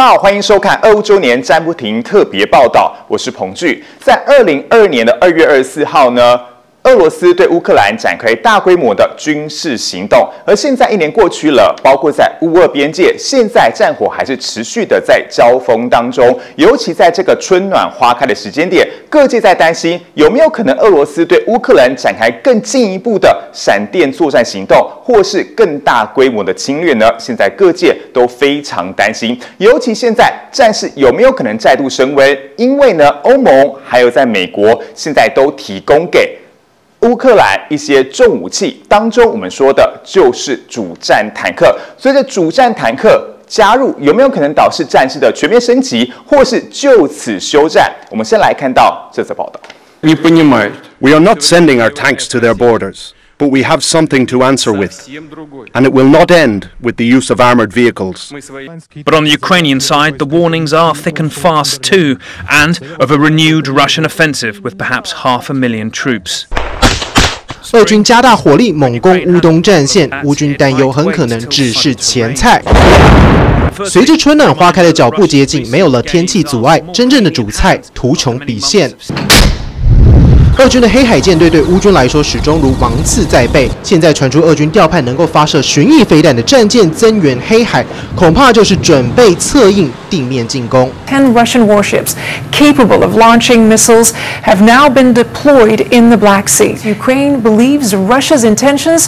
大家好，欢迎收看二五周年詹不停特别报道，我是彭巨。在二零二二年的二月二十四号呢。俄罗斯对乌克兰展开大规模的军事行动，而现在一年过去了，包括在乌俄边界，现在战火还是持续的在交锋当中。尤其在这个春暖花开的时间点，各界在担心有没有可能俄罗斯对乌克兰展开更进一步的闪电作战行动，或是更大规模的侵略呢？现在各界都非常担心，尤其现在战事有没有可能再度升温？因为呢，欧盟还有在美国现在都提供给。乌克兰一些重武器当中，我们说的就是主战坦克。随着主战坦克加入，有没有可能导致战事的全面升级，或是就此休战？我们先来看到这则报道。We are not sending our tanks to their borders, but we have something to answer with, and it will not end with the use of armored vehicles. But on the Ukrainian side, the warnings are thick and fast too, and of a renewed Russian offensive with perhaps half a million troops. 俄军加大火力猛攻乌东战线，乌军担忧很可能只是前菜。随着春暖花开的脚步接近，没有了天气阻碍，真正的主菜图穷匕现。俄军的黑海舰队对乌军来说始终如芒刺在背。现在传出俄军调派能够发射巡弋飞弹的战舰增援黑海，恐怕就是准备策应地面进攻。Ten Russian warships capable of launching missiles have now been deployed in the Black Sea. Ukraine believes Russia's intentions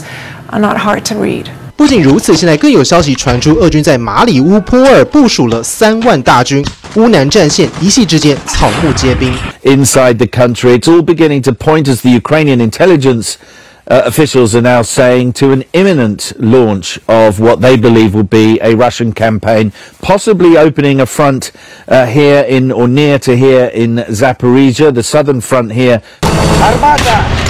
are not hard to read. 不仅如此，现在更有消息传出，俄军在马里乌波尔部署了三万大军，乌南战线一夕之间草木皆兵。Inside the country, it's all beginning to point as the Ukrainian intelligence uh, officials are now saying to an imminent launch of what they believe will be a Russian campaign, possibly opening a front uh, here in or near to here in Zaporizhia, the southern front here. Armada!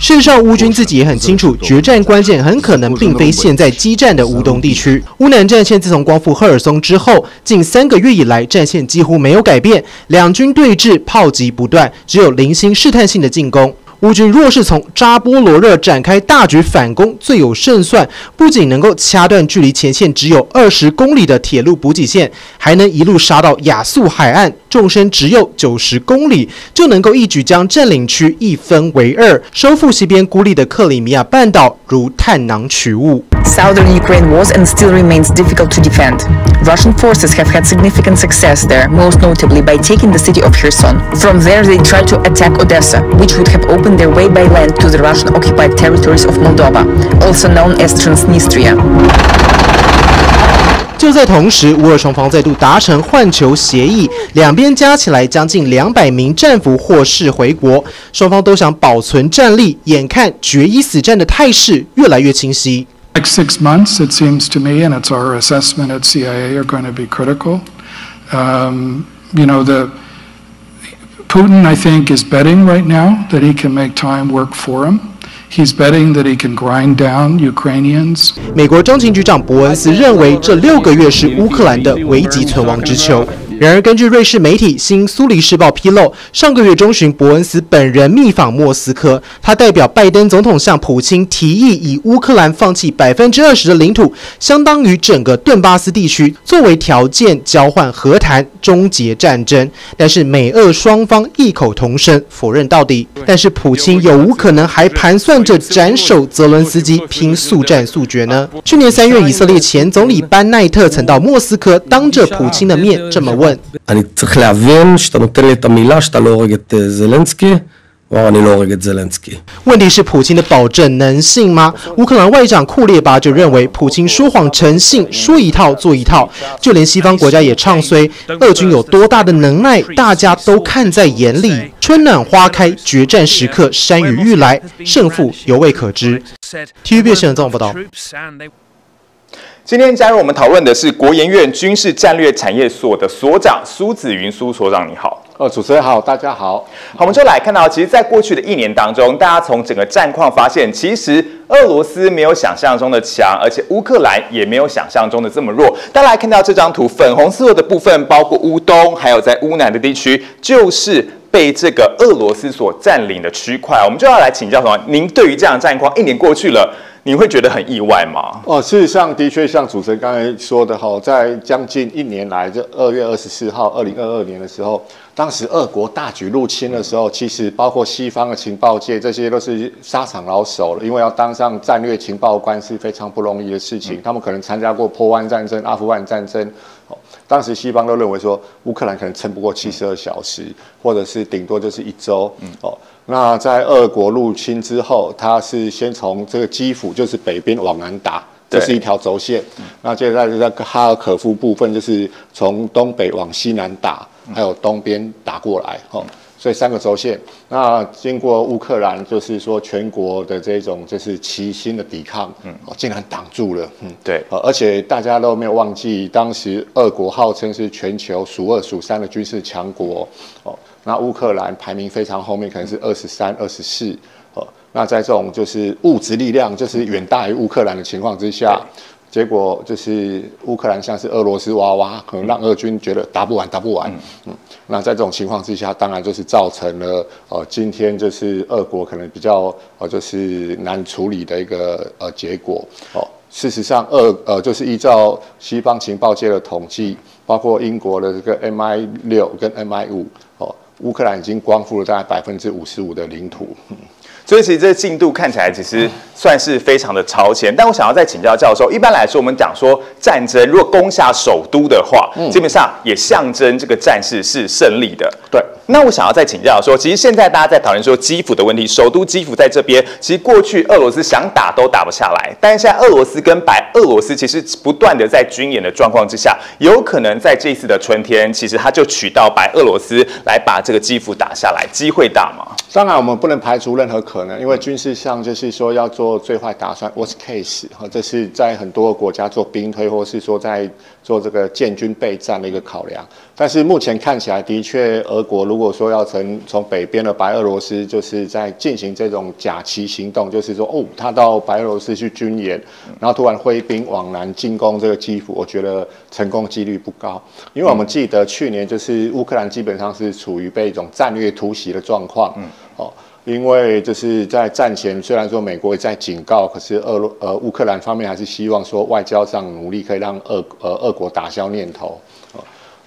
事实上，乌军自己也很清楚，决战关键很可能并非现在激战的乌东地区。乌南战线自从光复赫尔松之后，近三个月以来，战线几乎没有改变，两军对峙，炮击不断，只有零星试探性的进攻。乌军若是从扎波罗热展开大举反攻，最有胜算。不仅能够掐断距离前线只有二十公里的铁路补给线，还能一路杀到亚速海岸，纵深只有九十公里，就能够一举将占领区一分为二，收复西边孤立的克里米亚半岛，如探囊取物。Southern Ukraine was and still remains difficult to defend. Russian forces have had significant success there, most notably by taking the city of Kherson. From there, they tried to attack Odessa, which would have opened their way by land to the Russian occupied territories of Moldova, also known as Transnistria. 就在同时，乌俄双方再度达成换球协议，两边加起来将近两百名战俘获释回国，双方都想保存战力，眼看决一死战的态势越来越清晰。Next six months, it seems to me, and it's our assessment at CIA, are going to be critical. Um, you know, the Putin, I think, is betting right now that he can make time work for him. He's betting that he can grind down Ukrainians. 美国中情局长伯恩斯认为，这六个月是乌克兰的危急存亡之秋。然而，根据瑞士媒体《新苏黎世报》披露，上个月中旬，伯恩斯本人密访莫斯科，他代表拜登总统向普京提议，以乌克兰放弃百分之二十的领土，相当于整个顿巴斯地区，作为条件交换和谈，终结战争。但是美俄双方异口同声否认到底。但是普京有无可能还盘算着斩首泽伦斯基，拼速战速决呢？去年三月，以色列前总理班奈特曾到莫斯科，当着普京的面这么问。אני צריך להבין שאתה נותן לי את המילה שאתה לא הורג את זלנסקי. 问题是普京的保证能信吗？乌克兰外长库列巴就认为，普京说谎成性，说一套做一套。就连西方国家也唱衰，俄军有多大的能耐，大家都看在眼里。春暖花开，决战时刻，山雨欲来，胜负犹未可知。TVB 新闻综合报道。 今天加入我们讨论的是国研院军事战略产业所的所长苏子云苏所长，你好。呃，主持人好，大家好。好，我们就来看到，其实，在过去的一年当中，大家从整个战况发现，其实俄罗斯没有想象中的强，而且乌克兰也没有想象中的这么弱。大家来看到这张图，粉红色的部分包括乌东，还有在乌南的地区，就是被这个俄罗斯所占领的区块。我们就要来请教什么？您对于这样的战况，一年过去了。你会觉得很意外吗？哦，事实上的确像主持人刚才说的哈，在将近一年来，这二月二十四号，二零二二年的时候，当时俄国大举入侵的时候，其实包括西方的情报界，这些都是沙场老手了，因为要当上战略情报官是非常不容易的事情。他们可能参加过波湾战争、阿富汗战争，哦，当时西方都认为说乌克兰可能撑不过七十二小时，或者是顶多就是一周，嗯哦。那在俄国入侵之后，他是先从这个基辅，就是北边往南打，这是一条轴线。那接着在这个哈尔可夫部分，就是从东北往西南打，还有东边打过来，哦，所以三个轴线。那经过乌克兰，就是说全国的这种就是齐心的抵抗，嗯，竟然挡住了，嗯，对，而且大家都没有忘记，当时俄国号称是全球数二数三的军事强国，哦。那乌克兰排名非常后面，可能是二十三、二十四。哦，那在这种就是物质力量就是远大于乌克兰的情况之下，结果就是乌克兰像是俄罗斯娃娃，可能让俄军觉得打不完、打不完。嗯，那在这种情况之下，当然就是造成了呃，今天就是俄国可能比较呃，就是难处理的一个呃结果。哦，事实上，俄呃就是依照西方情报界的统计，包括英国的这个 MI 六跟 MI 五。乌克兰已经光复了大概百分之五十五的领土。所以其实这进度看起来其实算是非常的超前，但我想要再请教教授，一般来说我们讲说战争如果攻下首都的话，嗯基本上也象征这个战事是胜利的。对，那我想要再请教说，其实现在大家在讨论说基辅的问题，首都基辅在这边，其实过去俄罗斯想打都打不下来，但是现在俄罗斯跟白俄罗斯其实不断的在军演的状况之下，有可能在这次的春天，其实他就取到白俄罗斯来把这个基辅打下来，机会大吗？当然，我们不能排除任何可可能，因为军事上就是说要做最坏打算 （worst case），哈，这是在很多国家做兵推，或是说在做这个建军备战的一个考量。但是目前看起来，的确，俄国如果说要从从北边的白俄罗斯，就是在进行这种假旗行动，就是说，哦，他到白俄罗斯去军演，然后突然挥兵往南进攻这个基辅，我觉得成功几率不高，因为我们记得去年就是乌克兰基本上是处于被一种战略突袭的状况。嗯哦，因为就是在战前，虽然说美国也在警告，可是俄呃乌克兰方面还是希望说外交上努力可以让俄呃俄国打消念头。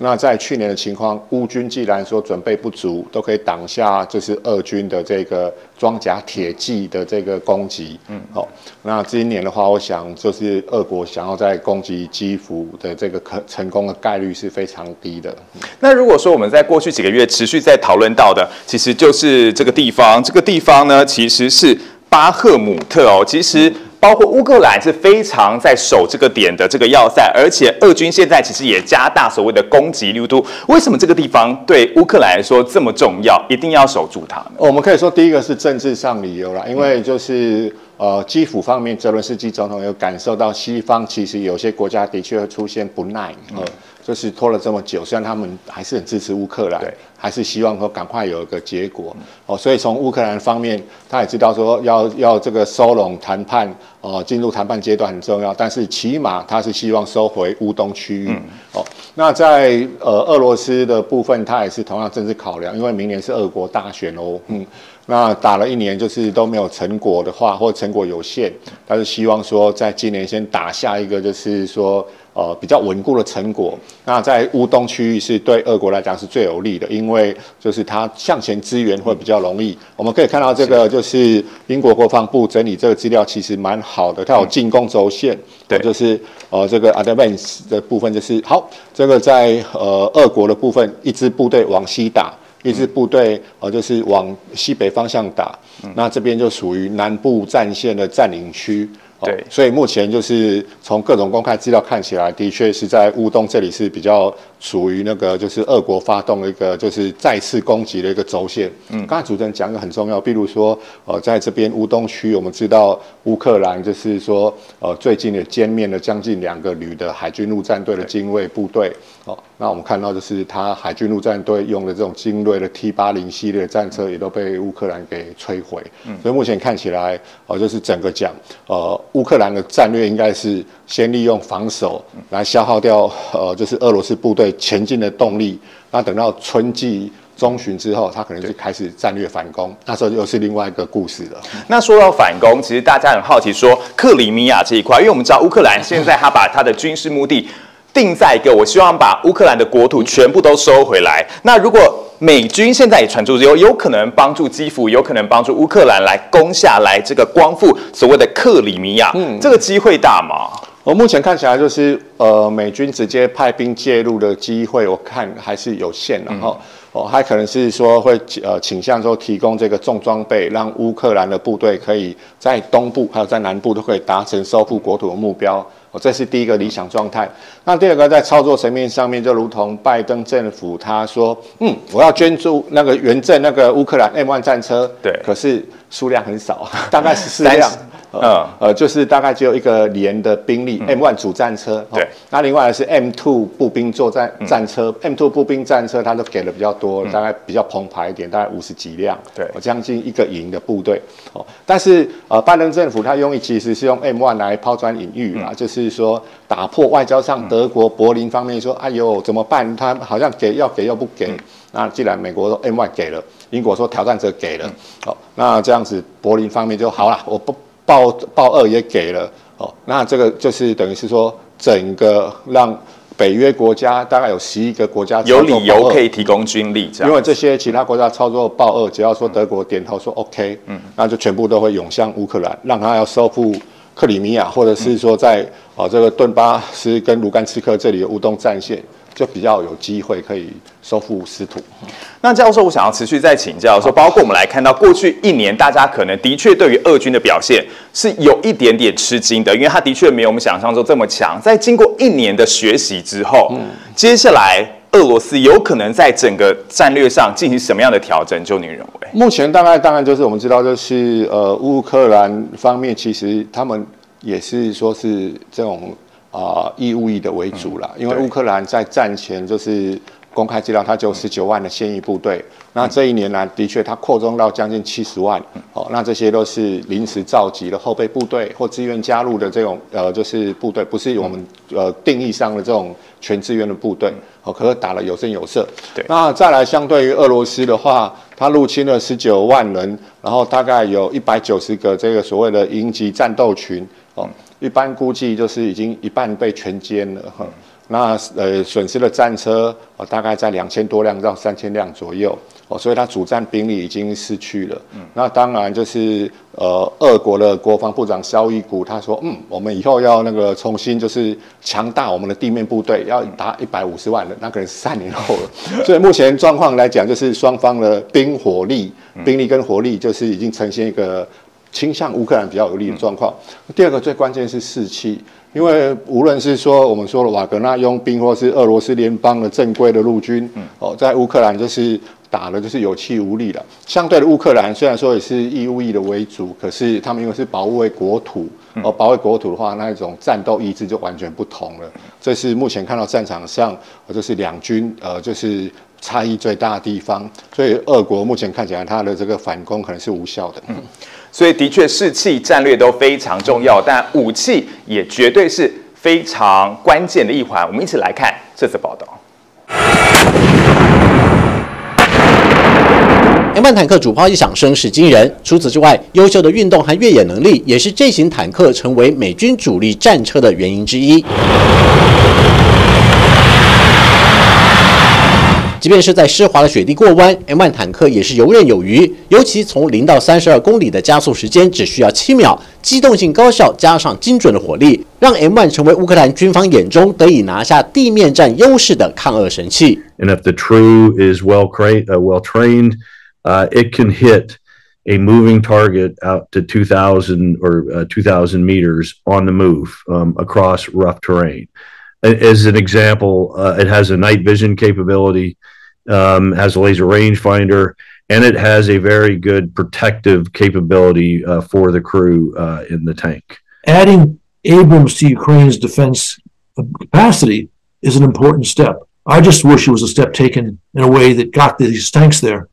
那在去年的情况，乌军既然说准备不足，都可以挡下就是俄军的这个装甲铁骑的这个攻击。嗯，好，那今年的话，我想就是俄国想要在攻击基辅的这个可成功的概率是非常低的。那如果说我们在过去几个月持续在讨论到的，其实就是这个地方，这个地方呢，其实是巴赫姆特哦，其实。包括乌克兰是非常在守这个点的这个要塞，而且俄军现在其实也加大所谓的攻击力度。为什么这个地方对乌克兰来说这么重要，一定要守住它呢？我们可以说第一个是政治上理由啦，因为就是呃基辅方面，泽伦斯基总统有感受到西方其实有些国家的确会出现不耐，呃，就是拖了这么久，虽然他们还是很支持乌克兰。还是希望说赶快有一个结果哦，所以从乌克兰方面，他也知道说要要这个收拢谈判哦，进入谈判阶段很重要，但是起码他是希望收回乌东区域哦。那在呃俄罗斯的部分，他也是同样政治考量，因为明年是俄国大选哦，嗯，那打了一年就是都没有成果的话，或成果有限，他是希望说在今年先打下一个，就是说。呃，比较稳固的成果，那在乌东区域是对俄国来讲是最有利的，因为就是它向前支援会比较容易。我们可以看到这个就是英国国防部整理这个资料其实蛮好的，它有进攻轴线，对，就是呃这个 advance 的部分就是好，这个在呃俄国的部分，一支部队往西打，一支部队呃就是往西北方向打，那这边就属于南部战线的占领区。对，所以目前就是从各种公开资料看起来，的确是在乌东这里是比较属于那个就是俄国发动一个就是再次攻击的一个轴线。嗯，刚才主持人讲一个很重要，比如说呃，在这边乌东区，我们知道乌克兰就是说呃最近也歼灭了将近两个旅的海军陆战队的精锐部队。哦，那我们看到就是他海军陆战队用的这种精锐的 T 八零系列战车也都被乌克兰给摧毁。嗯，所以目前看起来哦，就是整个讲呃。乌克兰的战略应该是先利用防守来消耗掉呃，就是俄罗斯部队前进的动力。那等到春季中旬之后，他可能就开始战略反攻，那时候又是另外一个故事了。那说到反攻，其实大家很好奇，说克里米亚这一块，因为我们知道乌克兰现在他把他的军事目的定在一个，我希望把乌克兰的国土全部都收回来。那如果美军现在也传出有有可能帮助基辅，有可能帮助乌克兰来攻下来这个光复所谓的克里米亚，嗯，这个机会大吗？我目前看起来就是呃，美军直接派兵介入的机会，我看还是有限。然后哦，还可能是说会呃倾向说提供这个重装备，让乌克兰的部队可以在东部还有在南部都可以达成收复国土的目标。哦，这是第一个理想状态。那第二个在操作层面上面，就如同拜登政府他说，嗯，我要捐助那个援赠那个乌克兰 M1 战车，对，可是数量很少，大概十四辆。呃呃，就是大概只有一个连的兵力，M one 主战车，对，那另外是 M two 步兵作战战车，M two 步兵战车它都给的比较多，大概比较澎湃一点，大概五十几辆，对，将近一个营的部队，哦，但是呃，拜登政府他用意其实是用 M one 来抛砖引玉啊，就是说打破外交上德国柏林方面说，哎呦怎么办？他好像给要给又不给，那既然美国说 M one 给了，英国说挑战者给了，好，那这样子柏林方面就好了，我不。报报二也给了哦，那这个就是等于是说，整个让北约国家大概有十一个国家有理由可以提供军力，这样，因为这些其他国家操作报二，只要说德国点头说 OK，嗯，那就全部都会涌向乌克兰，让他要收复克里米亚，或者是说在哦这个顿巴斯跟卢甘斯克这里的乌东战线。就比较有机会可以收复失土。那教授，我想要持续再请教说，包括我们来看到过去一年，大家可能的确对于俄军的表现是有一点点吃惊的，因为他的确没有我们想象中这么强。在经过一年的学习之后，嗯，接下来俄罗斯有可能在整个战略上进行什么样的调整？就你认为？目前大概当然就是我们知道，就是呃，乌克兰方面其实他们也是说是这种。啊，义务役的为主了，因为乌克兰在战前就是公开资料，它就十九万的现役部队。那这一年来，的确它扩充到将近七十万。哦，那这些都是临时召集的后备部队或自愿加入的这种呃，就是部队，不是我们呃定义上的这种全志愿的部队。哦，可是打了有声有色。对。那再来，相对于俄罗斯的话，它入侵了十九万人，然后大概有一百九十个这个所谓的营级战斗群。哦。一般估计就是已经一半被全歼了哈，那呃损失的战车哦大概在两千多辆到三千辆左右哦，所以它主战兵力已经失去了。嗯，那当然就是呃俄国的国防部长肖伊古他说，嗯，我们以后要那个重新就是强大我们的地面部队，要达一百五十万人，那可能是三年后了。所以目前状况来讲，就是双方的兵火力、兵力跟火力就是已经呈现一个。倾向乌克兰比较有利的状况。第二个最关键是士气，因为无论是说我们说的瓦格纳佣兵，或是俄罗斯联邦的正规的陆军，哦，在乌克兰就是打的就是有气无力了。相对的，乌克兰虽然说也是义务役的为主，可是他们因为是保卫国土，哦，保卫国土的话，那一种战斗意志就完全不同了。这是目前看到战场上，就是两军，呃，就是差异最大的地方。所以，俄国目前看起来，他的这个反攻可能是无效的。所以，的确，士气、战略都非常重要，但武器也绝对是非常关键的一环。我们一起来看这次报道。M1 坦克主炮一响声势惊人，除此之外，优秀的运动和越野能力也是这型坦克成为美军主力战车的原因之一。即便是在湿滑的雪地过弯，M1 坦克也是游刃有余。尤其从零到三十二公里的加速时间只需要七秒，机动性高效加上精准的火力，让 M1 成为乌克兰军方眼中得以拿下地面战优势的抗俄神器。And if the True is well uh, well trained, uh, it can hit a moving target out to 2,000 or uh, 2,000 meters on the move um, across rough terrain. As an example, uh, it has a night vision capability um, has a laser rangefinder, and it has a very good protective capability uh, for the crew uh, in the tank. Adding Abrams to Ukraine's defense capacity is an important step. I just wish it was a step taken in a way that got these tanks there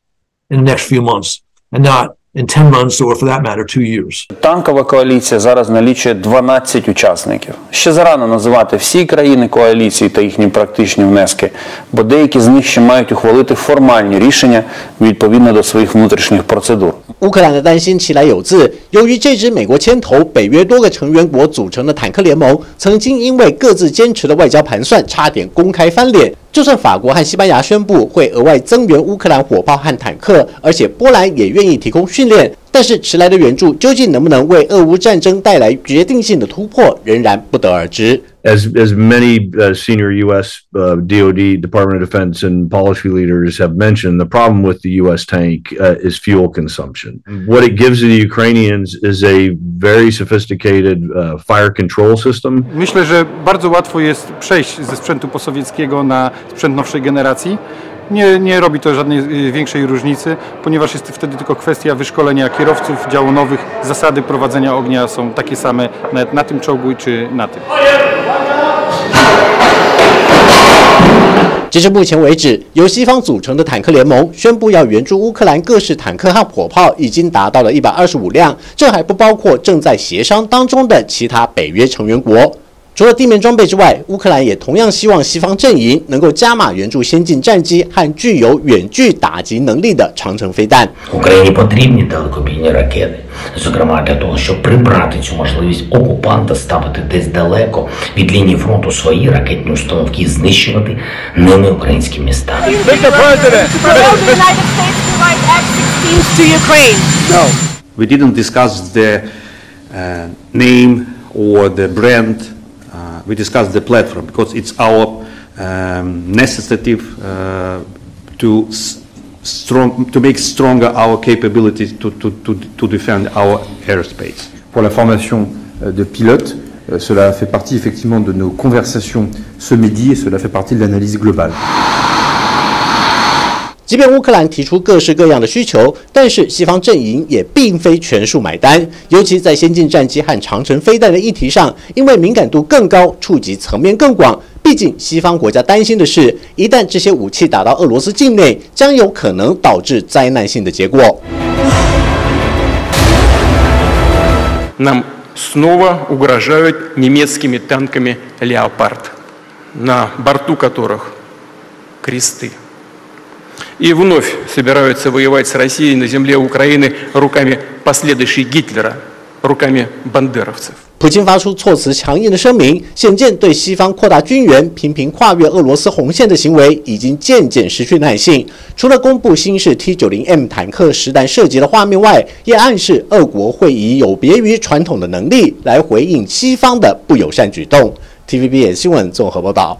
in the next few months and not in 10 months or, for that matter, two years. Танкова коаліція зараз налічує 12 учасників. Ще зарано називати всі країни коаліції та їхні практичні внески, бо деякі з них ще мають ухвалити формальні рішення відповідно до своїх внутрішніх процедур. 乌克兰的担心其来有自，由于这支美国牵头、北约多个成员国组成的坦克联盟，曾经因为各自坚持的外交盘算，差点公开翻脸。就算法国和西班牙宣布会额外增援乌克兰火炮和坦克，而且波兰也愿意提供训 练，但是迟来的援助究竟能不能为俄乌战争带来决定性的突破，仍然不得而知。as as many uh, senior U.S. Uh, DoD, Department of Defense, and policy leaders have mentioned, the problem with the U.S. tank uh, is fuel consumption. What it gives to the Ukrainians is a very sophisticated uh, fire control system. Myślę, że bardzo łatwo jest przejść ze sprzętu posowieckiego na sprzęt nowszej generacji. Nie, nie robi to żadnej y, większej różnicy, ponieważ jest wtedy tylko kwestia wyszkolenia kierowców działonowych. Zasady prowadzenia ognia są takie same nawet na tym czołgu czy na tym. 截至目前为止，由西方组成的坦克联盟宣布要援助乌克兰各式坦克和火炮，已经达到了一百二十五辆，这还不包括正在协商当中的其他北约成员国。 除了地面装备之外，乌克兰也同样希望西方阵营能够加码援助先进战机和具有远距打击能力的长城飞弹。 Україні потрібні далекобійні ракети, зокрема для того, щоб прибрати цю можливість окупанта ставити десь далеко від лінії фронту свої ракетні установки і знищувати ними українські міста. Mr. President, will the United States provide F-16s to Ukraine? No. We didn't discuss the uh, name or the brand. We discussed the platform because it's our um, necessity uh, to strong to make stronger our capabilities to, to, to, to defend our airspace. Pour la formation euh, de pilotes, euh, cela fait partie effectivement de nos conversations ce midi et cela fait partie de l'analyse globale. 即便乌克兰提出各式各样的需求，但是西方阵营也并非全数买单。尤其在先进战机和长城飞弹的议题上，因为敏感度更高，触及层面更广。毕竟西方国家担心的是，一旦这些武器打到俄罗斯境内，将有可能导致灾难性的结果。 Нам снова угрожают немецкими танками «Леопард», на борту которых кресты. И вновь собираются воевать с Россией на земле Украины руками последующей Гитлера, руками бандеровцев. 普京发出措辞强硬的声明，显见对西方扩大军援、频频跨越俄罗斯红线的行为已经渐渐失去耐性。除了公布新式 T 九零 M 坦克实弹射击的画面外，也暗示俄国会以有别于传统的能力来回应西方的不友善举动。TVB 新闻综合报道。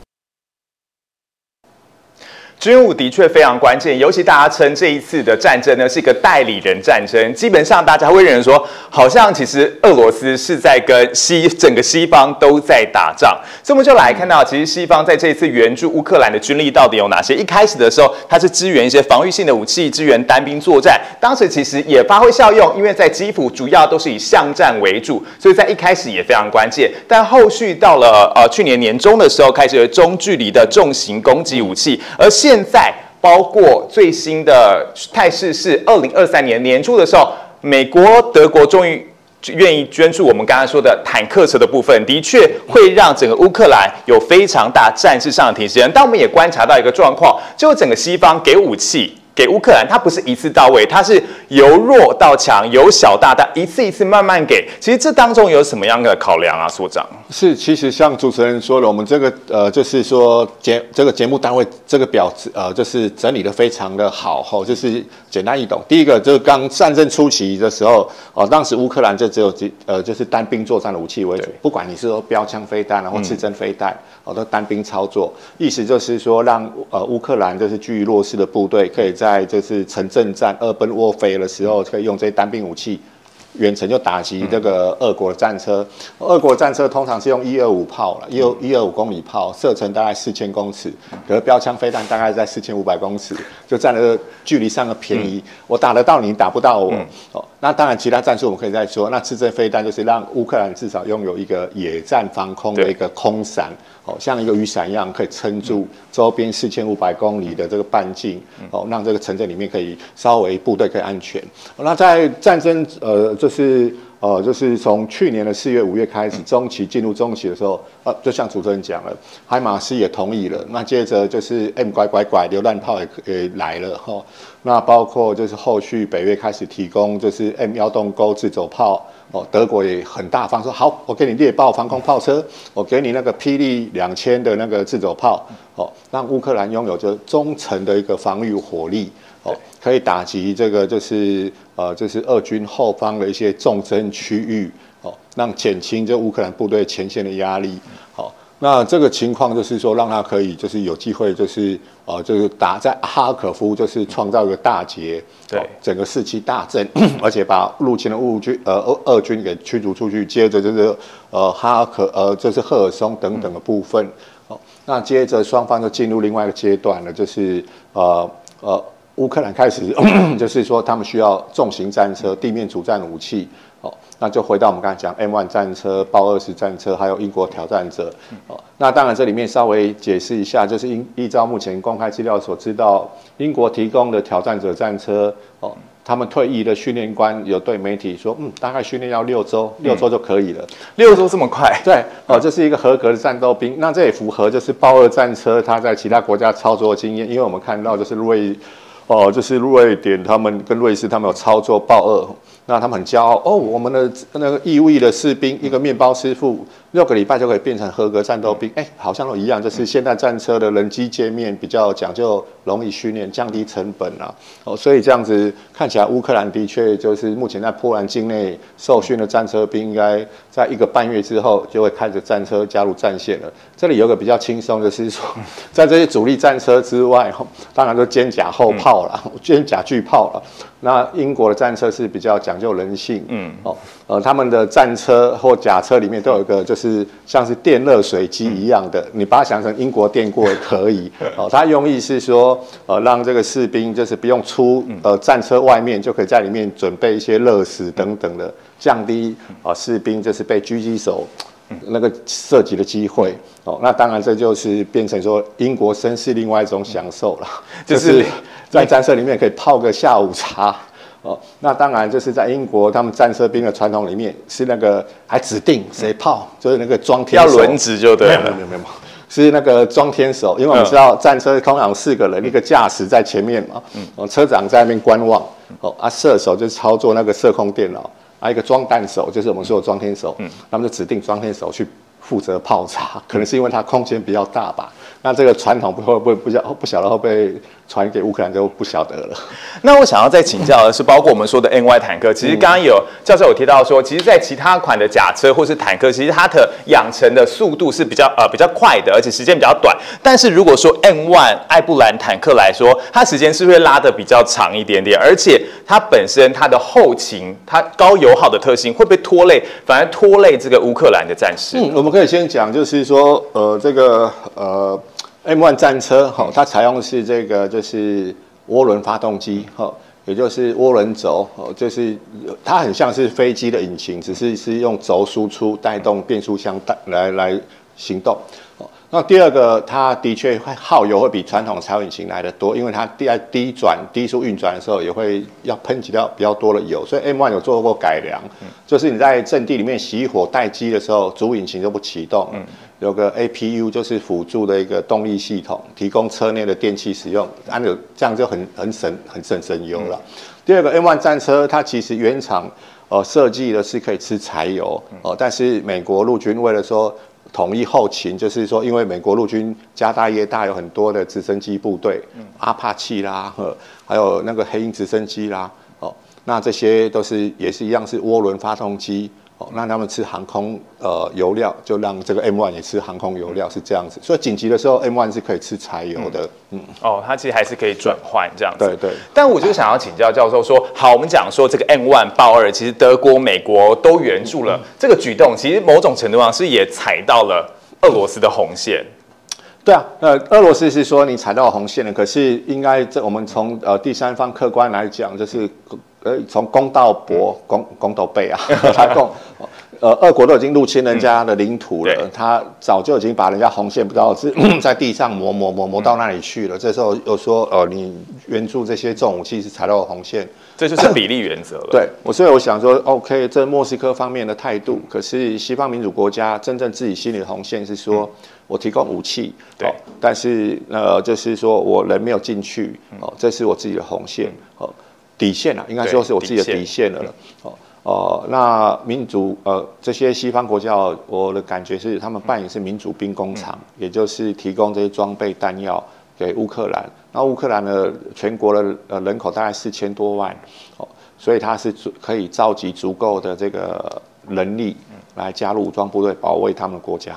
军武的确非常关键，尤其大家称这一次的战争呢是一个代理人战争，基本上大家会认为说，好像其实俄罗斯是在跟西整个西方都在打仗，所以我们就来看到，其实西方在这一次援助乌克兰的军力到底有哪些？一开始的时候，它是支援一些防御性的武器，支援单兵作战，当时其实也发挥效用，因为在基辅主要都是以巷战为主，所以在一开始也非常关键。但后续到了呃去年年中的时候，开始有中距离的重型攻击武器，而现现在包括最新的态势是，二零二三年年初的时候，美国、德国终于。愿意捐助我们刚才说的坦克车的部分，的确会让整个乌克兰有非常大战事上的提升。但我们也观察到一个状况，就整个西方给武器给乌克兰，它不是一次到位，它是由弱到强，由小到大，一次一次慢慢给。其实这当中有什么样的考量啊，所长？是，其实像主持人说的，我们这个呃，就是说节这个节目单位这个表呃，就是整理的非常的好哦，就是简单易懂。第一个就是刚战争初期的时候，哦，当时乌克兰就只有几呃，就是单兵作战的武器为主，不管你是说标枪飞弹然后刺针飞弹，哦，都单兵操作，意思就是说让呃乌克兰就是居于弱势的部队，可以在就是城镇战 urban warfare 的时候，可以用这些单兵武器。远程就打击这个俄国战车。俄国战车通常是用一二五炮了，一二一二五公里炮，射程大概四千公尺，可是标枪飞弹大概在四千五百公尺，就占了距离上的便宜。我打得到你，打不到我。哦，那当然其他战术我们可以再说。那自制飞弹就是让乌克兰至少拥有一个野战防空的一个空伞。哦，像一个雨伞一样，可以撑住周边四千五百公里的这个半径，哦，让这个城镇里面可以稍微部队可以安全。那在战争，呃，就是呃，就是从去年的四月、五月开始，中期进入中期的时候，呃，就像主持人讲了，海马斯也同意了。那接着就是 M 拐拐拐榴弹炮也也来了哈。那包括就是后续北约开始提供就是 M 幺洞钩自走炮。哦，德国也很大方，说好，我给你猎豹防空炮车，我给你那个霹雳两千的那个自走炮，哦，让乌克兰拥有着忠诚的一个防御火力，哦，可以打击这个就是呃，就是俄军后方的一些重镇区域，哦，让减轻这乌克兰部队前线的压力，那这个情况就是说，让他可以就是有机会，就是呃，就是打在哈可夫，就是创造一个大捷，对，整个士气大振，而且把入侵的乌军呃俄俄军给驱逐出去。接着就是呃哈可呃，就是赫尔松等等的部分。哦，那接着双方就进入另外一个阶段了，就是呃呃，乌克兰开始 就是说他们需要重型战车、地面主战武器。哦，那就回到我们刚才讲 M1 战车、豹二十战车，还有英国挑战者。哦，那当然这里面稍微解释一下，就是依依照目前公开资料所知道，英国提供的挑战者战车，哦，他们退役的训练官有对媒体说，嗯，大概训练要六周，六周就可以了。六周这么快？对，哦，这是一个合格的战斗兵。那这也符合就是豹二战车他在其他国家操作经验，因为我们看到就是瑞，哦，就是瑞典他们跟瑞士他们有操作豹二。那他们很骄傲哦，我们的那个义务的士兵，一个面包师傅。六个礼拜就可以变成合格战斗兵，哎，好像都一样，就是现代战车的人机界面比较讲究，容易训练，降低成本啊。哦，所以这样子看起来，乌克兰的确就是目前在波兰境内受训的战车兵，应该在一个半月之后就会开着战车加入战线了。这里有个比较轻松的是说，在这些主力战车之外，当然都肩甲后炮了，肩甲巨炮了。那英国的战车是比较讲究人性，嗯，哦，呃，他们的战车或甲车里面都有一个就。是像是电热水机一样的，你把它想成英国电锅也可以 哦。它用意是说，呃，让这个士兵就是不用出呃战车外面，就可以在里面准备一些热食等等的，降低啊士兵就是被狙击手那个射击的机会哦。那当然这就是变成说英国绅士另外一种享受了，就是在战车里面可以泡个下午茶。哦，那当然就是在英国，他们战车兵的传统里面是那个还指定谁炮，就是那个装天要轮值就对了，没有没有没有，是那个装天手，因为我们知道战车通常四个人，一个驾驶在前面嘛，嗯，车长在那边观望，哦，啊，射手就是操作那个射控电脑，啊，一个装弹手就是我们说的装天手，嗯，他们就指定装天手去负责泡茶，可能是因为它空间比较大吧。那这个传统不会不会不晓不晓得会不会传给乌克兰就不晓得了。那我想要再请教的是，包括我们说的 N Y 坦克，其实刚刚有教授有提到说，其实，在其他款的甲车或是坦克，其实它的养成的速度是比较呃比较快的，而且时间比较短。但是如果说 N Y 艾布兰坦克来说，它时间是会拉的比较长一点点，而且它本身它的后勤、它高油耗的特性会不会拖累，反而拖累这个乌克兰的战士？嗯，我们可以先讲，就是说，呃，这个呃。M1 战车，哈，它采用的是这个，就是涡轮发动机，哈，也就是涡轮轴，哦，就是它很像是飞机的引擎，只是是用轴输出带动变速箱带来来行动。那第二个，它的确会耗油会比传统柴油引擎来的多，因为它低在低转低速运转的时候也会要喷几掉比较多的油，所以 M1 有做过改良，就是你在阵地里面熄火待机的时候，主引擎就不启动，有个 APU 就是辅助的一个动力系统，提供车内的电器使用，按钮这样就很很省很省省油了。第二个 M1 战车它其实原厂呃设计的是可以吃柴油哦，但是美国陆军为了说。统一后勤，就是说，因为美国陆军家大业大，有很多的直升机部队，阿帕奇啦，呵，还有那个黑鹰直升机啦，哦，那这些都是也是一样是涡轮发动机，哦，那他们吃航空呃油料，就让这个 M1 也吃航空油料，是这样子。所以紧急的时候，M1 是可以吃柴油的。嗯，哦，它其实还是可以转换这样子。对对。但我就想要请教教授说，好，我们讲说这个 M1 爆二，其实德国、美国都援助了这个举动，其实某种程度上是也踩到了俄罗斯的红线。对啊，那，俄罗斯是说你踩到红线了，可是应该这我们从呃第三方客观来讲，就是呃从公道博公公道背啊 来讲，呃，俄国都已经入侵人家的领土了，他早就已经把人家红线不知道是 在地上磨磨磨磨到那里去了。这时候又说，呃，你援助这些重武器是踩到红线，这就是比例原则了。对，我所以我想说，OK，这莫斯科方面的态度，可是西方民主国家真正自己心里的红线是说。我提供武器，对，但是呃，就是说我人没有进去，哦，这是我自己的红线，哦，底线啊，应该说是我自己的底线。了，哦哦，那民主呃这些西方国家，我的感觉是他们扮演是民主兵工厂，也就是提供这些装备弹药给乌克兰，那乌克兰的全国的呃人口大概四千多万，哦，所以它是足可以召集足够的这个人力来加入武装部队保卫他们的国家。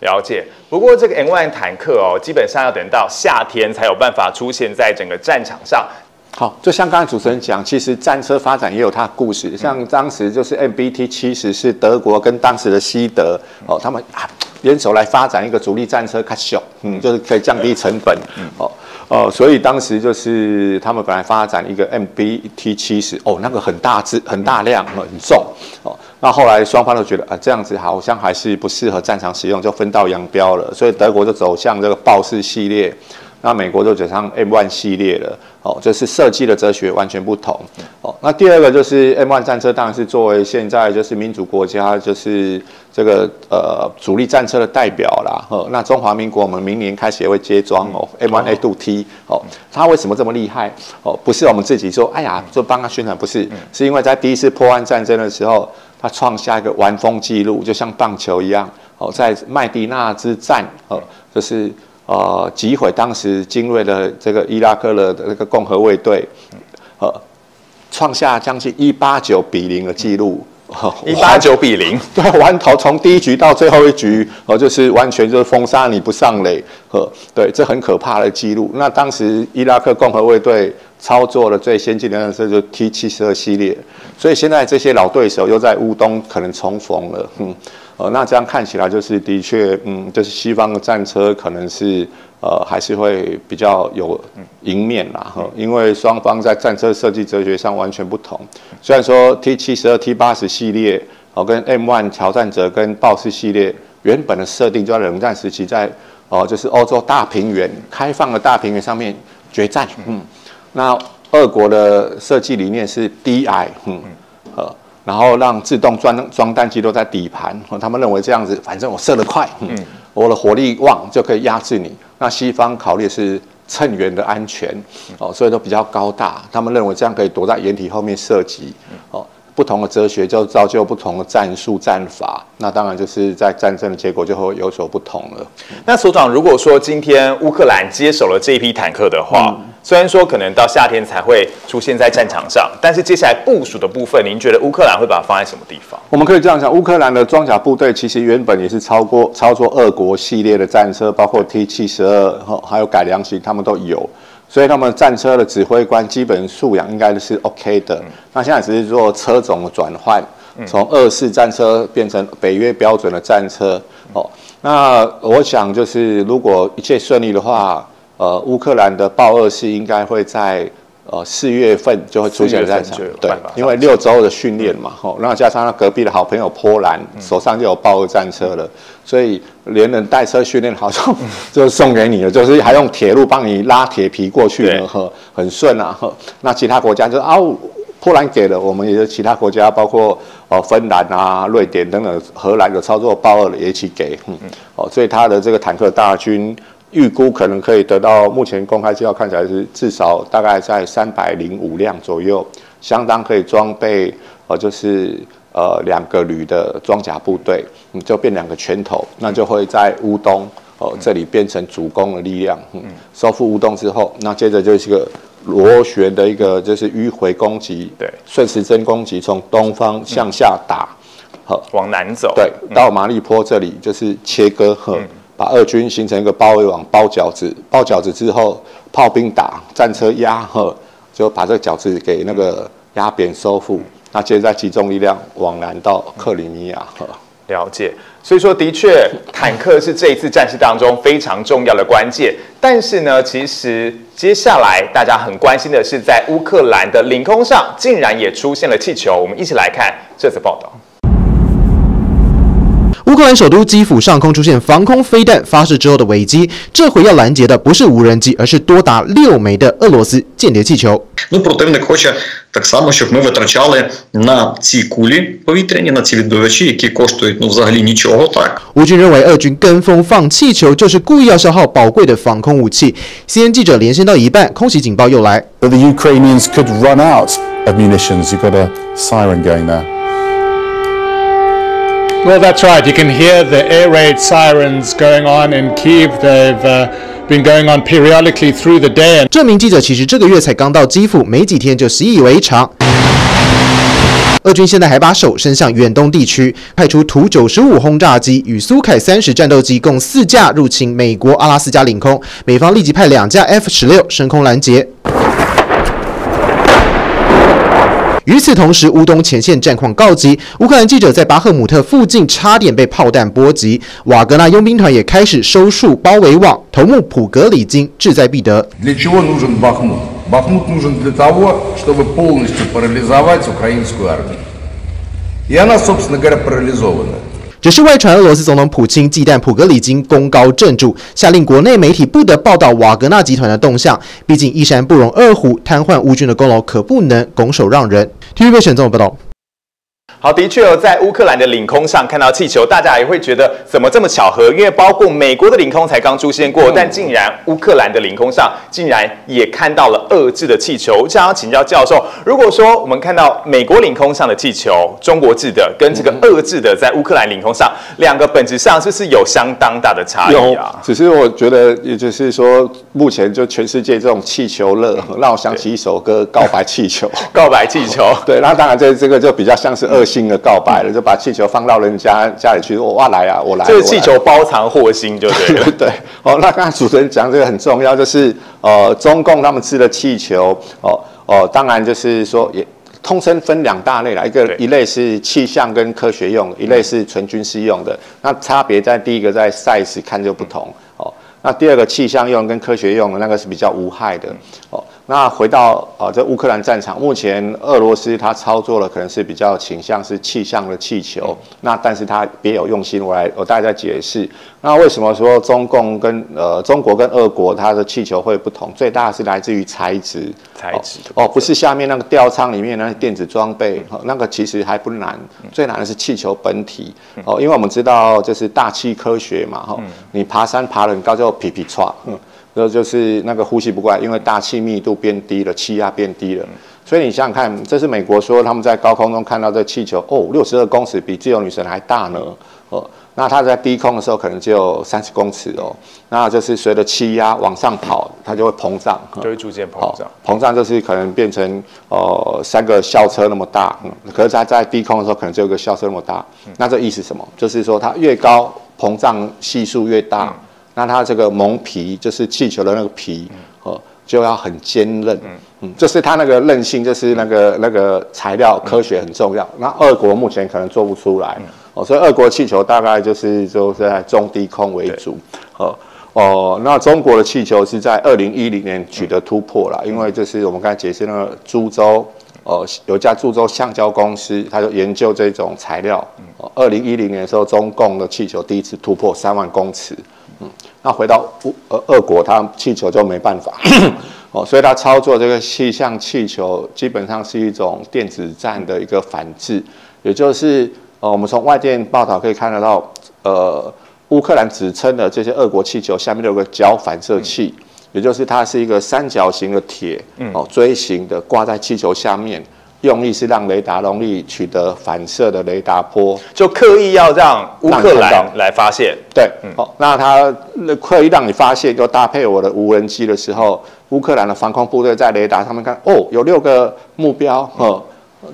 了解，不过这个 M1 坦克哦，基本上要等到夏天才有办法出现在整个战场上。好，就像刚才主持人讲，其实战车发展也有它的故事。像当时就是 MBT 七十是德国跟当时的西德哦，他们啊联手来发展一个主力战车，卡小，嗯，就是可以降低成本，哦哦，所以当时就是他们本来发展一个 MBT 七十，哦，那个很大只、很大量、很重，哦。那后来双方都觉得啊，这样子好像还是不适合战场使用，就分道扬镳了。所以德国就走向这个豹式系列，那美国就走上 M1 系列了。哦，就是设计的哲学完全不同。哦，那第二个就是 M1 战车，当然是作为现在就是民主国家就是这个呃主力战车的代表啦。哦，那中华民国我们明年开始也会接装哦，M1A2T。哦，它为什么这么厉害？哦，不是我们自己说，哎呀，就帮他宣传，不是，是因为在第一次破案战争的时候。他创下一个完封纪录，就像棒球一样哦，在麦迪纳之战哦，就是呃击毁当时精锐的这个伊拉克的那个共和卫队，呃，创下将近一八九比零的记录。一八九比零，对，完头从第一局到最后一局，哦，就是完全就是封杀你不上垒，呵，对，这很可怕的记录。那当时伊拉克共和卫队操作的最先进的战车就 T 七十二系列，所以现在这些老对手又在乌东可能重逢了，嗯，呃，那这样看起来就是的确，嗯，就是西方的战车可能是。呃，还是会比较有赢面啦，哈，因为双方在战车设计哲学上完全不同。虽然说 T 七十二、T 八十系列，哦，跟 M one 挑战者跟豹式系列原本的设定就在冷战时期，在哦，就是欧洲大平原开放的大平原上面决战，嗯，那俄国的设计理念是低矮，嗯，呃，然后让自动装装弹机都在底盘，他们认为这样子，反正我射得快，嗯，我的火力旺就可以压制你。那西方考虑是乘员的安全，哦，所以都比较高大。他们认为这样可以躲在掩体后面射击，哦，不同的哲学就造就不同的战术战法。那当然就是在战争的结果就会有所不同了。那所长，如果说今天乌克兰接手了这一批坦克的话，虽然说可能到夏天才会出现在战场上，但是接下来部署的部分，您觉得乌克兰会把它放在什么地方？我们可以这样讲，乌克兰的装甲部队其实原本也是超过操作俄国系列的战车，包括 T 七十二哈，还有改良型，他们都有，所以他们战车的指挥官基本素养应该是 OK 的。那现在只是做车种的转换，从二式战车变成北约标准的战车哦。那我想就是如果一切顺利的话。呃，乌克兰的豹二是应该会在呃四月份就会出现在场，对，因为六周的训练嘛，吼，然后加上他隔壁的好朋友波兰手上就有豹二战车了，所以连人带车训练好像就送给你了，就是还用铁路帮你拉铁皮过去了，呵，很顺啊，呵，那其他国家就啊，波兰给了，我们也是其他国家，包括哦芬兰啊、瑞典等等，荷兰有操作豹二的也一起给，嗯，哦，所以他的这个坦克大军。预估可能可以得到目前公开资料看起来是至少大概在三百零五辆左右，相当可以装备呃就是呃两个旅的装甲部队，你就变两个拳头，那就会在乌东哦这里变成主攻的力量。嗯，收复乌东之后，那接着就是一个螺旋的一个就是迂回攻击，对，顺时针攻击从东方向下打。呵，往南走，对，到马利坡这里就是切割，呵，把俄军形成一个包围网，包饺子，包饺子之后，炮兵打，战车压，呵，就把这个饺子给那个压扁收复，那接着再集中力量往南到克里米亚，呵。了解，所以说的确，坦克是这一次战事当中非常重要的关键。但是呢，其实接下来大家很关心的是，在乌克兰的领空上竟然也出现了气球。我们一起来看这次报道。乌克兰首都基辅上空出现防空飞弹发射之后的危机，这回要拦截的不是无人机，而是多达六枚的俄罗斯间谍气球。 Ну, противник хоче так само, щоб ми витрачали на ці кулі повітряні, на ці відбивачі, які коштують ну взагалі нічого так. 乌军认为俄军跟风放气球就是故意要消耗宝贵的防空武器。CNN 记者连线到一半，空袭警报又来。 But the Ukrainians could run out of munitions. You've got a siren going there. Well, that's right. You can hear the air raid sirens going on in Kiev. They've been going on periodically through the day. 这名记者其实这个月才刚到基辅，没几天就习以为常。俄军现在还把手伸向远东地区，派出图九十五轰炸机与苏凯三十战斗机共四架入侵美国阿拉斯加领空，美方立即派两架 F 十六升空拦截。与此同时，乌东前线战况告急，乌克兰记者在巴赫姆特附近差点被炮弹波及，瓦格纳佣兵团也开始收束包围网，头目普格里金志在必得。 Для чего нужен Бахмут? Бахмут нужен для того, чтобы полностью парализовать украинскую армию. И она, собственно говоря, парализована. 只是外传俄罗斯总统普京忌惮普格里金功高震主，下令国内媒体不得报道瓦格纳集团的动向。毕竟一山不容二虎，瘫痪乌军的功劳可不能拱手让人。TVB 选总报道。好，的确哦，在乌克兰的领空上看到气球，大家也会觉得怎么这么巧合？因为包括美国的领空才刚出现过，但竟然乌克兰的领空上竟然也看到了遏制的气球。想要请教教授，如果说我们看到美国领空上的气球，中国制的跟这个遏制的在乌克兰领空上，两个本质上是不是有相当大的差异有啊？，只是我觉得，也就是说，目前就全世界这种气球热，让我想起一首歌《告白气球》。告白气球，对，那当然这这个就比较像是恶性的告白了，就把气球放到人家家里去，我哇来啊，我来。这个气球包藏祸心，就对了。对，哦，那刚才主持人讲这个很重要，就是呃，中共他们制的气球，哦哦，当然就是说也。通称分两大类啦，一个一类是气象跟科学用的，一类是纯军事用的。那差别在第一个在 size 看就不同哦。那第二个气象用跟科学用的那个是比较无害的哦。那回到呃这乌克兰战场，目前俄罗斯它操作了可能是比较倾向是气象的气球，那但是它别有用心，我来我大家解释。那为什么说中共跟呃中国跟俄国它的气球会不同？最大是来自于材质，材质哦，不是下面那个吊舱里面那电子装备，哦那个其实还不难，最难的是气球本体哦，因为我们知道就是大气科学嘛，哈、你爬山爬得很高就皮皮唰，嗯，然后就是那个呼吸不过来，因为大气密度变低了，气压变低了。所以你想想看，这是美国说他们在高空中看到这气球，哦，六十二公尺，比自由女神还大呢，哦，那它在低空的时候可能只有三十公尺哦，那就是随着气压往上跑，它就会膨胀，就会逐渐膨胀。膨胀就是可能变成呃三个校车那么大，嗯，可是它在低空的时候可能只有个校车那么大。那这意思什么？就是说它越高，膨胀系数越大，那它这个蒙皮就是气球的那个皮，哦，就要很坚韧。嗯，就是它那个韧性，就是那个那个材料科学很重要。那俄国目前可能做不出来，哦，所以俄国气球大概就是就是在中低空为主，哦。哦，那中国的气球是在二零一零年取得突破了，因为就是我们刚才解释那个株洲，呃，有一家株洲橡胶公司，它就研究这种材料。哦，二零一零年的时候，中共的气球第一次突破三万公尺。嗯，那回到乌呃俄国，它气球就没办法。哦，所以它操作这个气象气球，基本上是一种电子战的一个反制，也就是呃，我们从外电报道可以看得到，呃。乌克兰指称的这些俄国气球下面有个角反射器，也就是它是一个三角形的铁，哦锥形的挂在气球下面，用意是让雷达容易取得反射的雷达波，就刻意要让乌克兰来发现。对，哦，那它刻意让你发现，就搭配我的无人机的时候，乌克兰的防空部队在雷达上面看，哦，有六个目标，哦，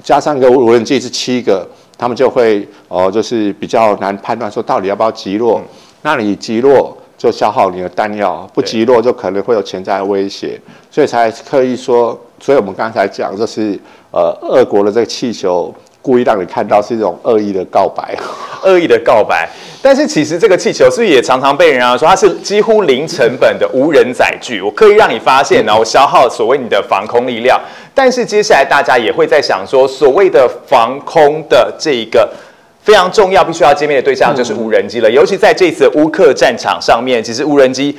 加上一个无人机是七个。他们就会哦，就是比较难判断说到底要不要击落。那你击落就消耗你的弹药，不击落就可能会有潜在的威胁，所以才刻意说。所以我们刚才讲，就是呃，俄国的这个气球故意让你看到是一种恶意的告白，恶意的告白。但是其实这个气球是不是也常常被人家说它是几乎零成本的无人载具？我刻意让你发现，然后消耗所谓你的防空力量。但是接下来大家也会在想说，所谓的防空的这一个非常重要、必须要歼灭的对象就是无人机了。尤其在这次乌克战场上面，其实无人机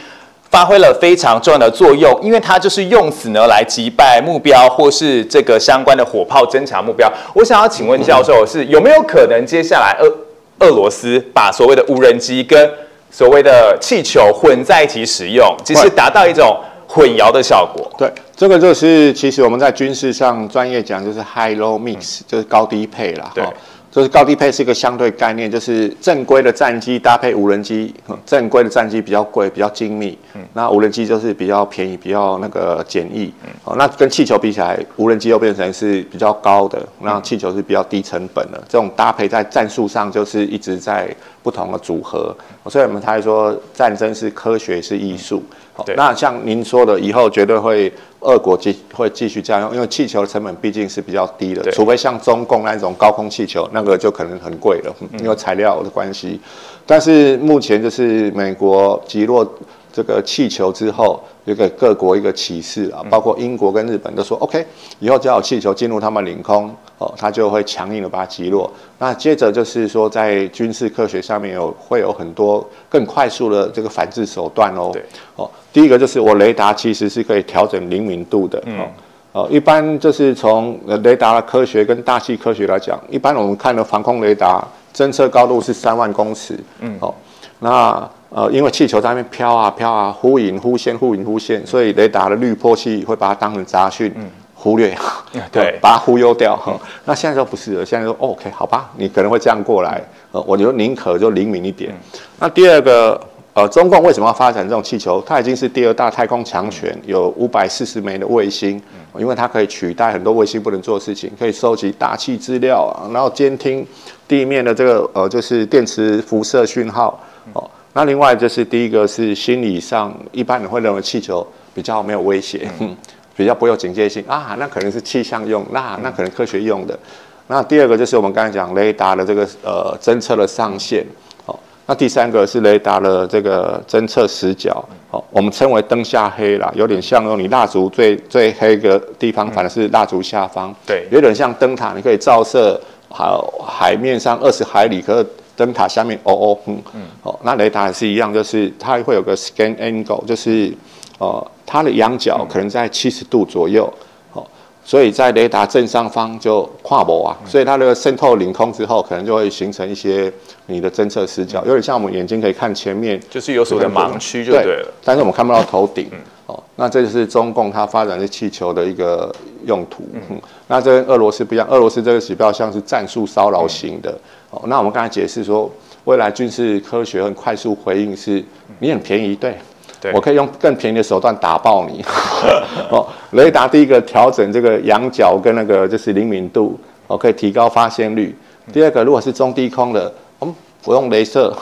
发挥了非常重要的作用，因为它就是用此呢来击败目标或是这个相关的火炮侦察目标。我想要请问教授，是有没有可能接下来俄俄罗斯把所谓的无人机跟所谓的气球混在一起使用，其实达到一种混淆的效果？对。这个就是其实我们在军事上专业讲就是 high low mix，就是高低配啦。对，就是高低配是一个相对概念，就是正规的战机搭配无人机，正规的战机比较贵，比较精密。嗯，那无人机就是比较便宜，比较那个简易。嗯，哦，那跟气球比起来，无人机又变成是比较高的，那气球是比较低成本的。这种搭配在战术上就是一直在不同的组合。所以我们才说战争是科学是艺术。对，那像您说的，以后绝对会。二国继会继续这样用，因为气球的成本毕竟是比较低的，除非像中共那种高空气球，那个就可能很贵了，因为材料的关系。但是目前就是美国击落这个气球之后，就给各国一个启示啊，包括英国跟日本都说 OK，以后只要有气球进入他们领空，哦，他就会强硬的把它击落。那接着就是说，在军事科学上面有会有很多更快速的这个反制手段哦。哦。第一个就是我雷达其实是可以调整灵敏度的，哦，哦，一般就是从雷达的科学跟大气科学来讲，一般我们看的防空雷达侦测高度是三万公尺，嗯，哦，那呃，因为气球在那边飘啊飘啊，忽隐忽现，忽隐忽现，所以雷达的滤波器会把它当成杂讯，忽略，对，把它忽悠掉，哈。那现在说不是了，现在说 OK，好吧，你可能会这样过来，呃，我就宁可就灵敏一点。那第二个。呃，中共为什么要发展这种气球？它已经是第二大太空强权，有五百四十枚的卫星，因为它可以取代很多卫星不能做的事情，可以收集大气资料啊，然后监听地面的这个呃，就是电磁辐射讯号。哦，那另外就是第一个是心理上，一般人会认为气球比较没有威胁，比较不有警戒性啊，那可能是气象用，那那可能科学用的。那第二个就是我们刚才讲雷达的这个呃侦测的上限。那第三个是雷达的这个侦测死角，哦，我们称为灯下黑啦，有点像你蜡烛最最黑的地方，反而是蜡烛下方，对，有点像灯塔，你可以照射好海面上二十海里，可是灯塔下面哦哦，嗯。嗯，哦，那雷达也是一样，就是它会有个 scan angle，就是呃它的仰角可能在七十度左右。所以在雷达正上方就跨模啊，所以它的渗透领空之后，可能就会形成一些你的侦测死角，有点像我们眼睛可以看前面，就是有所谓的盲区就对了。但是我们看不到头顶哦，那这就是中共它发展的气球的一个用途。那这跟俄罗斯不一样，俄罗斯这个比较像是战术骚扰型的哦。那我们刚才解释说，未来军事科学很快速回应是，你很便宜，对。我可以用更便宜的手段打爆你。哦，雷达第一个调整这个仰角跟那个就是灵敏度，哦，可以提高发现率。第二个，如果是中低空的，嗯，我用镭射，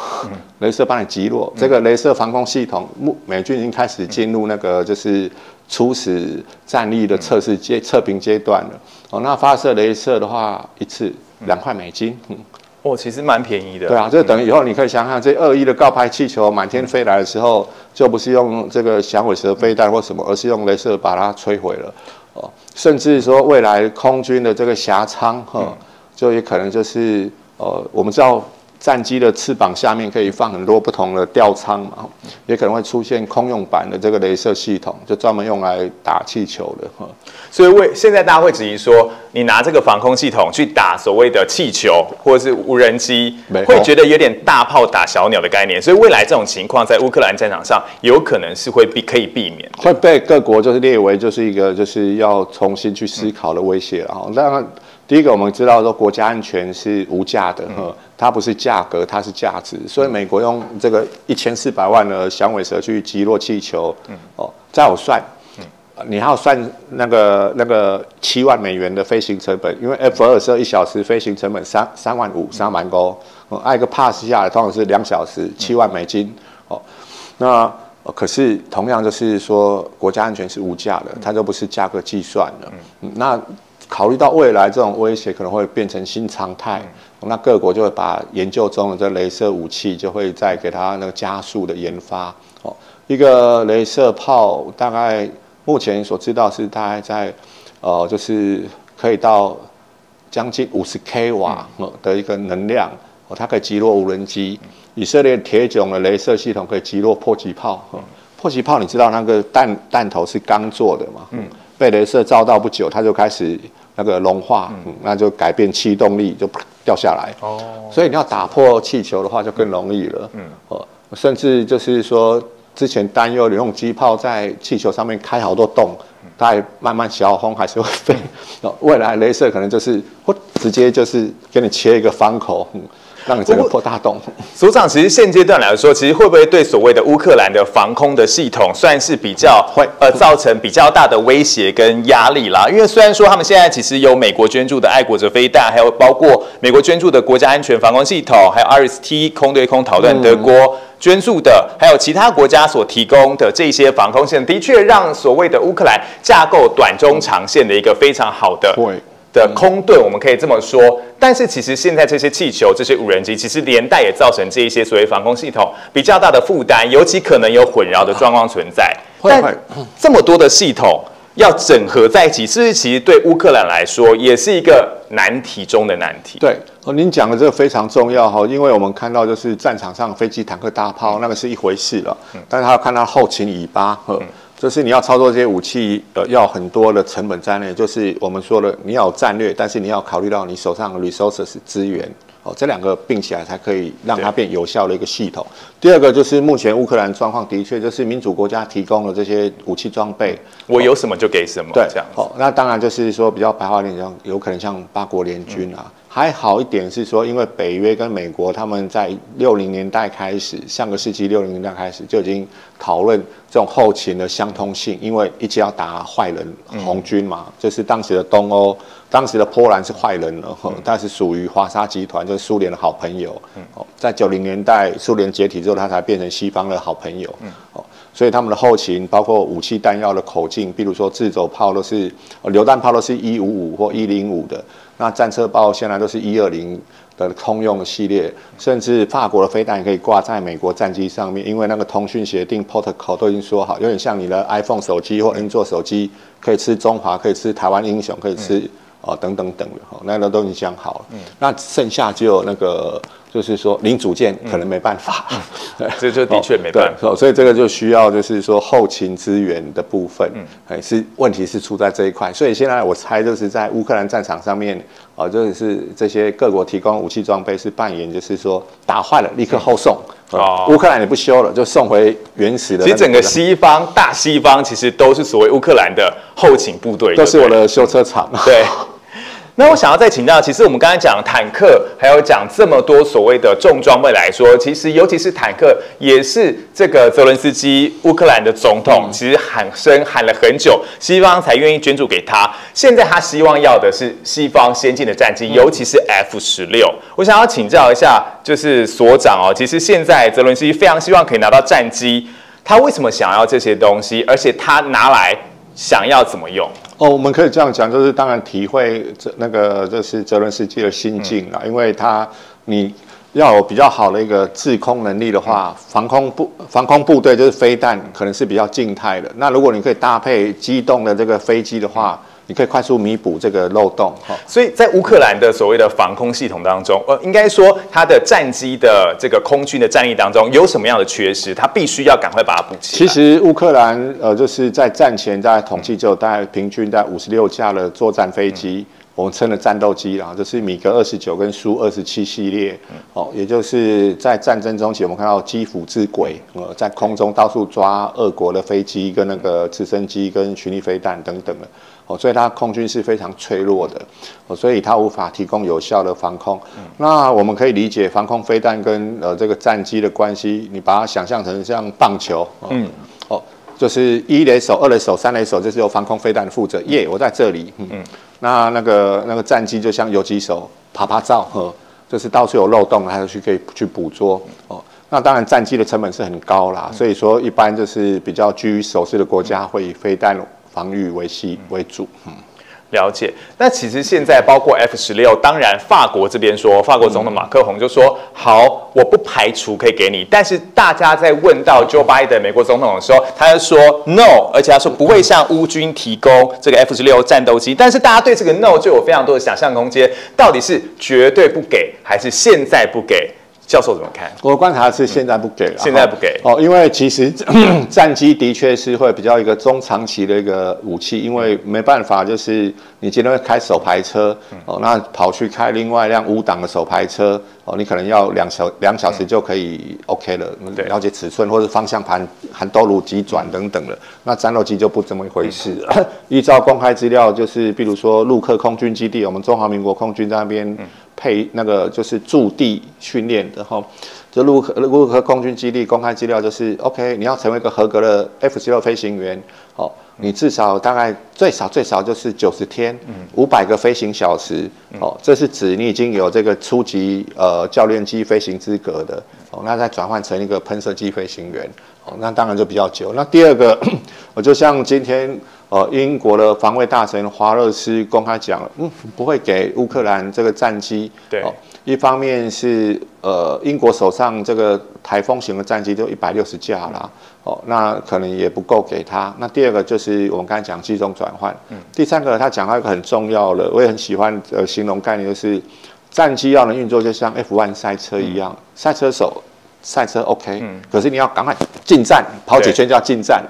镭射帮你击落。这个镭射防空系统，美军已经开始进入那个就是初始战力的测试阶测评阶段了。哦，那发射镭射的话，一次两块美金。哦，其实蛮便宜的。对啊，就等于以后你可以想想，这恶意的告牌气球满天飞来的时候，就不是用这个响尾蛇飞弹或什么，而是用镭射把它摧毁了。哦，甚至说未来空军的这个狭舱，哈，就也可能就是呃，我们知道。战机的翅膀下面可以放很多不同的吊舱嘛，也可能会出现空用版的这个镭射系统，就专门用来打气球的哈。所以为现在大家会质疑说，你拿这个防空系统去打所谓的气球或者是无人机，会觉得有点大炮打小鸟的概念。所以未来这种情况在乌克兰战场上有可能是会避可以避免，会被各国就是列为就是一个就是要重新去思考的威胁。然后当然。第一个，我们知道说国家安全是无价的，哈，它不是价格，它是价值。所以美国用这个一千四百万的响尾蛇去击落气球，哦，再我算，你还要算那个那个七万美元的飞行成本，因为 F 二十二一小时飞行成本三三万五三万多，哦，挨个 pass 下来通常是两小时七万美金，哦，那呃可是同样就是说国家安全是无价的，它都不是价格计算的，嗯那考虑到未来这种威胁可能会变成新常态，那各国就会把研究中的这镭射武器就会再给它那个加速的研发，哦，一个镭射炮大概。目前所知道是大概在，呃，就是可以到将近五十 k 瓦的一个能量，哦，它可以击落无人机。以色列铁迥的镭射系统可以击落迫击炮，迫击炮你知道那个弹弹头是钢做的嘛？嗯，被镭射照到不久，它就开始那个融化，嗯，那就改变气动力就掉下来。哦，所以你要打破气球的话就更容易了。嗯，哦，甚至就是说。之前担忧你用机炮在气球上面开好多洞，它慢慢小风还是会飞。未来镭射可能就是或直接就是给你切一个方口，让你这个破大洞。组长，其实现阶段来说，其实会不会对所谓的乌克兰的防空的系统算是比较会呃造成比较大的威胁跟压力啦？因为虽然说他们现在其实有美国捐助的爱国者飞弹，还有包括美国捐助的国家安全防空系统，还有 RST 空对空导弹，德国。捐助的，还有其他国家所提供的这些防空线，的确让所谓的乌克兰架构短中长线的一个非常好的的空盾，我们可以这么说。但是其实现在这些气球、这些无人机，其实连带也造成这一些所谓防空系统比较大的负担，尤其可能有混淆的状况存在。但这么多的系统。要整合在一起，是不是其实对乌克兰来说也是一个难题中的难题？对，哦，您讲的这个非常重要哈，因为我们看到就是战场上飞机、坦克、大炮那个是一回事了，但是他要看到后勤尾巴，就是你要操作这些武器，呃，要很多的成本在内，就是我们说的你要有战略，但是你要考虑到你手上的 resources 资源。哦，这两个并起来才可以让它变有效的一个系统。第二个就是目前乌克兰状况的确就是民主国家提供了这些武器装备，我有什么就给什么。对，这样。哦，那当然就是说比较白话点讲，有可能像八国联军啊。还好一点是说，因为北约跟美国他们在六零年代开始，上个世纪六零年代开始就已经讨论这种后勤的相通性，因为一直要打坏人红军嘛，就是当时的东欧。当时的波兰是坏人了，但是属于华沙集团，就是苏联的好朋友。哦，在九零年代苏联解体之后，他才变成西方的好朋友。哦，所以他们的后勤，包括武器弹药的口径，比如说自走炮都是，榴弹炮都是一五五或一零五的，那战车包现在都是一二零的通用系列，甚至法国的飞弹也可以挂在美国战机上面，因为那个通讯协定 protocol 都已经说好，有点像你的 iPhone 手机或 Android 手机，可以吃中华，可以吃台湾英雄，可以吃。哦，等等等的哈，那个都已经讲好了。嗯，那剩下就有那个，就是说零组件可能没办法，这就的确没办法。所以这个就需要就是说后勤资源的部分，嗯，还是问题是出在这一块。所以现在我猜就是在乌克兰战场上面，啊，就是这些各国提供武器装备是扮演，就是说打坏了立刻后送。哦，乌克兰也不修了，就送回原始的。其实整个西方大西方其实都是所谓乌克兰的后勤部队，都是我的修车厂。对。那我想要再请教，其实我们刚才讲坦克，还有讲这么多所谓的重装备来说，其实尤其是坦克，也是这个泽伦斯基乌克兰的总统，其实喊声喊了很久，西方才愿意捐助给他。现在他希望要的是西方先进的战机，尤其是 F 十六。我想要请教一下，就是所长哦，其实现在泽伦斯基非常希望可以拿到战机，他为什么想要这些东西？而且他拿来想要怎么用？哦，我们可以这样讲，就是当然体会这那个就是泽伦斯基的心境啦，因为他你要有比较好的一个制空能力的话，防空部防空部队就是飞弹可能是比较静态的，那如果你可以搭配机动的这个飞机的话。你可以快速弥补这个漏洞，哈。所以在乌克兰的所谓的防空系统当中，呃，应该说它的战机的这个空军的战力当中有什么样的缺失，它必须要赶快把它补齐。其实乌克兰呃，就是在战前大概统计就大概平均在五十六架的作战飞机，我们称的战斗机啦，就是米格二十九跟苏二十七系列，哦，也就是在战争中期我们看到基辅之鬼，呃，在空中到处抓俄国的飞机跟那个直升机跟巡弋飞弹等等的。哦，所以它空军是非常脆弱的，哦，所以它无法提供有效的防空。那我们可以理解防空飞弹跟呃这个战机的关系，你把它想象成像棒球，嗯，哦，就是一垒手、二垒手、三垒手，就是由防空飞弹负责。耶，我在这里。嗯，那那个那个战机就像游击手，爬爬照，呵，就是到处有漏洞，还有去可以去捕捉。哦，那当然战机的成本是很高啦，所以说一般就是比较居于守势的国家会以飞弹防御维系为主。嗯。了解，那其实现在包括 F 十六，当然法国这边说，法国总统马克宏就说好，我不排除可以给你，但是大家在问到 Joe Biden 美国总统的时候，他就说 no，而且他说不会向乌军提供这个 F 十六战斗机，但是大家对这个 no 就有非常多的想象空间，到底是绝对不给，还是现在不给？教授怎么看？我观察是现在不给了，现在不给哦，因为其实 战机的确是会比较一个中长期的一个武器，因为没办法，就是你今天会开手排车哦，那跑去开另外一辆五档的手排车哦，你可能要两小两小时就可以 OK 了，了解尺寸或者方向盘含兜路急转等等了。那战斗机就不这么一回事。依照公开资料，就是比如说陆克空军基地，我们中华民国空军在那边。配那个就是驻地训练的哈，就陆陆克空军基地公开资料就是 OK，你要成为一个合格的 F 十六飞行员，哦，你至少大概最少最少就是九十天，五百个飞行小时，哦，这是指你已经有这个初级呃教练机飞行资格的，哦，那再转换成一个喷射机飞行员，哦，那当然就比较久。那第二个，我就像今天。呃，英国的防卫大臣华勒斯公开讲了，嗯，不会给乌克兰这个战机。对，一方面是呃，英国手上这个台风型的战机就一百六十架啦，哦，那可能也不够给他。那第二个就是我们刚才讲机种转换。嗯。第三个，他讲到一个很重要的，我也很喜欢呃形容概念，就是战机要能运作，就像 F1 赛车一样，赛车手。赛车 OK，可是你要赶快进站，跑几圈就要进站，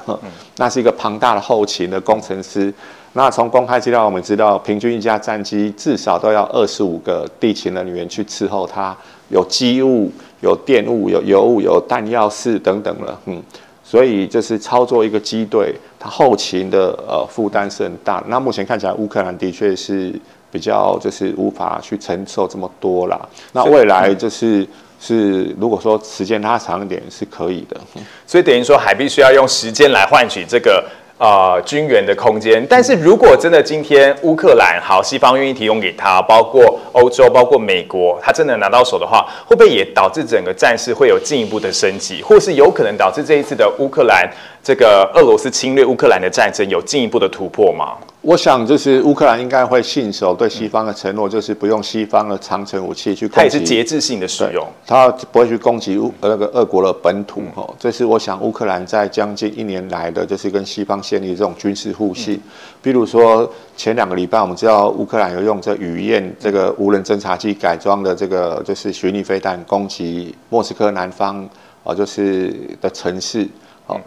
那是一个庞大的后勤的工程师。那从公开资料我们知道，平均一架战机至少都要二十五个地勤人员去伺候它，有机务、有电务、有油务、有弹药室等等了，嗯，所以就是操作一个机队，它后勤的呃负担是很大。那目前看起来，乌克兰的确是比较就是无法去承受这么多啦。那未来就是。是，如果说时间拉长一点是可以的，所以等于说还必须要用时间来换取这个呃军援的空间。但是如果真的今天乌克兰好，西方愿意提供给他，包括欧洲、包括美国，他真的拿到手的话，会不会也导致整个战事会有进一步的升级，或是有可能导致这一次的乌克兰这个俄罗斯侵略乌克兰的战争有进一步的突破吗？我想，就是乌克兰应该会信守对西方的承诺，就是不用西方的长城武器去攻击。它也是节制性的使用，它不会去攻击乌那个俄国的本土。哈，这是我想乌克兰在将近一年来的，就是跟西方建立这种军事互信。比如说前两个礼拜，我们知道乌克兰有用这雨燕这个无人侦察机改装的这个就是巡弋飞弹攻击莫斯科南方啊，就是的城市。好。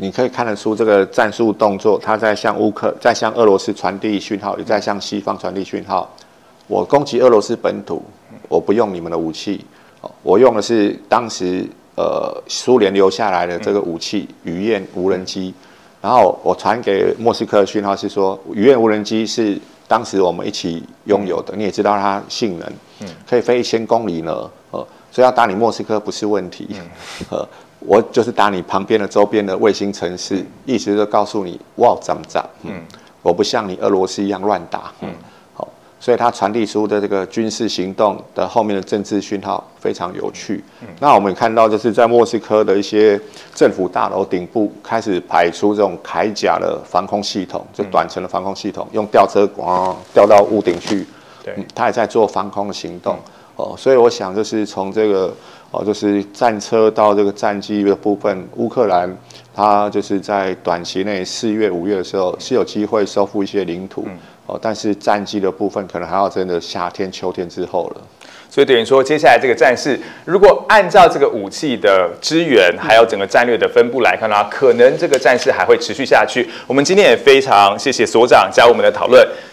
你可以看得出这个战术动作，它在向乌克，在向俄罗斯传递讯号，也在向西方传递讯号。我攻击俄罗斯本土，我不用你们的武器，我用的是当时呃苏联留下来的这个武器——鱼燕无人机。然后我传给莫斯科的讯号是说，鱼燕无人机是当时我们一起拥有的，你也知道它性能，可以飞一千公里呢，呃，所以要打你莫斯科不是问题，呃。我就是打你旁边的周边的卫星城市，意思就告诉你哇怎么着，嗯，我不像你俄罗斯一样乱打，嗯，好，所以它传递出的这个军事行动的后面的政治讯号非常有趣。嗯。那我们看到就是在莫斯科的一些政府大楼顶部开始排出这种铠甲的防空系统，就短程的防空系统，用吊车咣吊到屋顶去，对，他也在做防空的行动。哦，所以我想就是从这个哦，就是战车到这个战机的部分，乌克兰它就是在短期内四月、五月的时候是有机会收复一些领土，哦，但是战机的部分可能还要真的夏天、秋天之后了。所以等于说，接下来这个战事，如果按照这个武器的支援，还有整个战略的分布来看的话，可能这个战事还会持续下去。我们今天也非常谢谢所长加入我们的讨论。